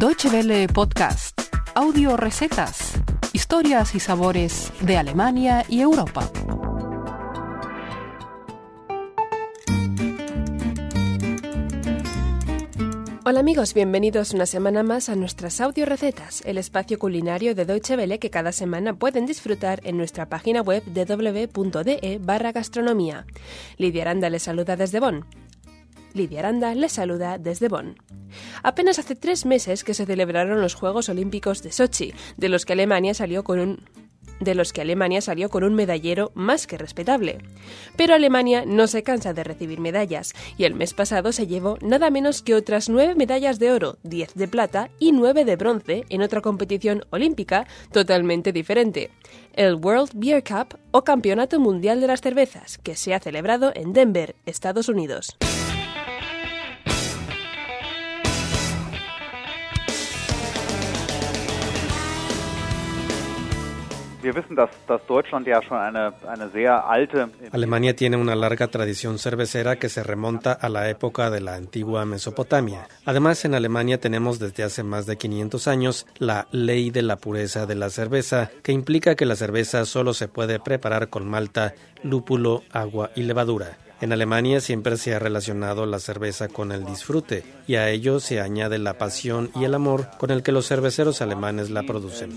Deutsche Welle Podcast, audio recetas, historias y sabores de Alemania y Europa. Hola amigos, bienvenidos una semana más a nuestras audio recetas, el espacio culinario de Deutsche Welle que cada semana pueden disfrutar en nuestra página web www.de barra gastronomía. Lidia Aranda les saluda desde Bonn. Lidia Aranda les saluda desde Bonn. Apenas hace tres meses que se celebraron los Juegos Olímpicos de Sochi, de los que Alemania salió con un de los que Alemania salió con un medallero más que respetable. Pero Alemania no se cansa de recibir medallas, y el mes pasado se llevó nada menos que otras nueve medallas de oro, diez de plata y nueve de bronce en otra competición olímpica totalmente diferente, el World Beer Cup o Campeonato Mundial de las Cervezas, que se ha celebrado en Denver, Estados Unidos. Alemania tiene una larga tradición cervecera que se remonta a la época de la antigua Mesopotamia. Además, en Alemania tenemos desde hace más de 500 años la ley de la pureza de la cerveza, que implica que la cerveza solo se puede preparar con malta, lúpulo, agua y levadura. En Alemania siempre se ha relacionado la cerveza con el disfrute y a ello se añade la pasión y el amor con el que los cerveceros alemanes la producen.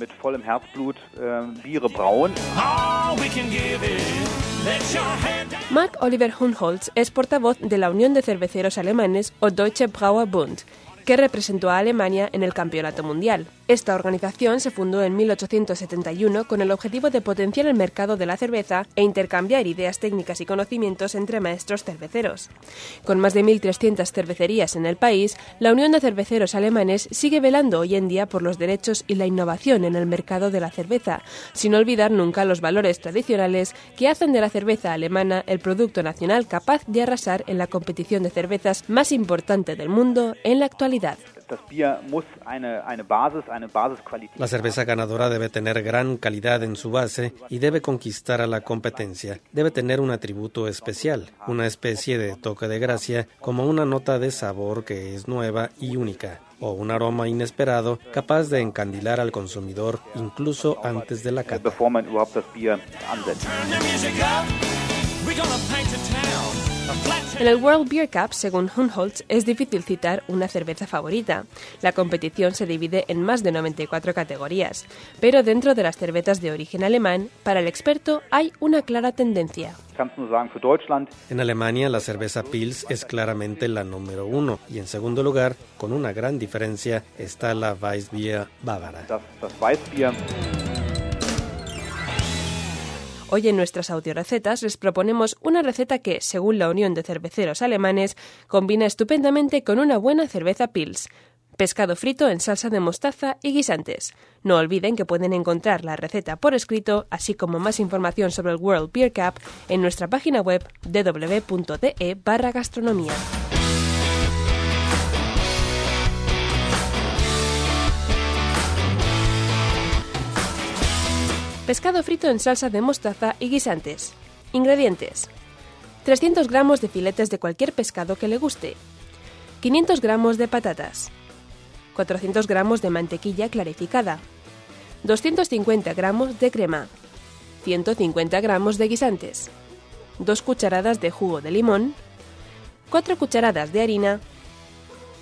Mark Oliver Hunholz es portavoz de la Unión de Cerveceros Alemanes o Deutsche Brauerbund que representó a Alemania en el Campeonato Mundial. Esta organización se fundó en 1871 con el objetivo de potenciar el mercado de la cerveza e intercambiar ideas técnicas y conocimientos entre maestros cerveceros. Con más de 1.300 cervecerías en el país, la Unión de Cerveceros Alemanes sigue velando hoy en día por los derechos y la innovación en el mercado de la cerveza, sin olvidar nunca los valores tradicionales que hacen de la cerveza alemana el producto nacional capaz de arrasar en la competición de cervezas más importante del mundo en la actualidad. La cerveza ganadora debe tener gran calidad en su base y debe conquistar a la competencia. Debe tener un atributo especial, una especie de toque de gracia, como una nota de sabor que es nueva y única o un aroma inesperado capaz de encandilar al consumidor incluso antes de la cata. En el World Beer Cup, según Hunholz, es difícil citar una cerveza favorita. La competición se divide en más de 94 categorías, pero dentro de las cervezas de origen alemán, para el experto hay una clara tendencia. En Alemania la cerveza Pils es claramente la número uno y en segundo lugar, con una gran diferencia, está la Weissbier bávara. Hoy en nuestras audiorecetas les proponemos una receta que, según la Unión de Cerveceros Alemanes, combina estupendamente con una buena cerveza Pils. Pescado frito en salsa de mostaza y guisantes. No olviden que pueden encontrar la receta por escrito, así como más información sobre el World Beer Cup, en nuestra página web www.de barra gastronomía. Pescado frito en salsa de mostaza y guisantes. Ingredientes. 300 gramos de filetes de cualquier pescado que le guste. 500 gramos de patatas. 400 gramos de mantequilla clarificada. 250 gramos de crema. 150 gramos de guisantes. 2 cucharadas de jugo de limón. 4 cucharadas de harina.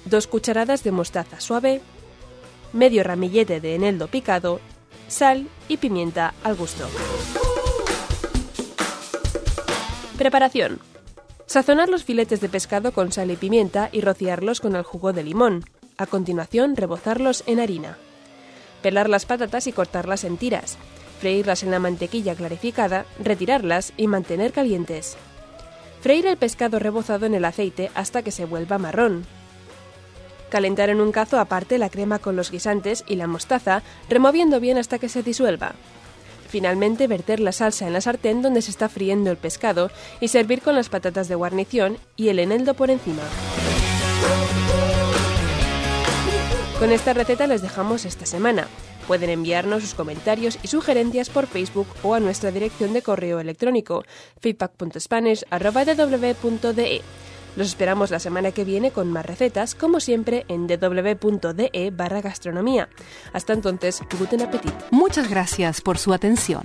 2 cucharadas de mostaza suave. Medio ramillete de eneldo picado sal y pimienta al gusto. Preparación. Sazonar los filetes de pescado con sal y pimienta y rociarlos con el jugo de limón. A continuación, rebozarlos en harina. Pelar las patatas y cortarlas en tiras. Freírlas en la mantequilla clarificada, retirarlas y mantener calientes. Freír el pescado rebozado en el aceite hasta que se vuelva marrón. Calentar en un cazo aparte la crema con los guisantes y la mostaza, removiendo bien hasta que se disuelva. Finalmente, verter la salsa en la sartén donde se está friendo el pescado y servir con las patatas de guarnición y el eneldo por encima. Con esta receta les dejamos esta semana. Pueden enviarnos sus comentarios y sugerencias por Facebook o a nuestra dirección de correo electrónico feedback.spanish.de. Los esperamos la semana que viene con más recetas, como siempre, en www.de barra. Hasta entonces, guten appetit. Muchas gracias por su atención.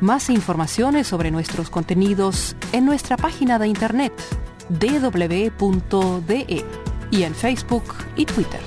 Más informaciones sobre nuestros contenidos en nuestra página de internet www.de y en Facebook y Twitter.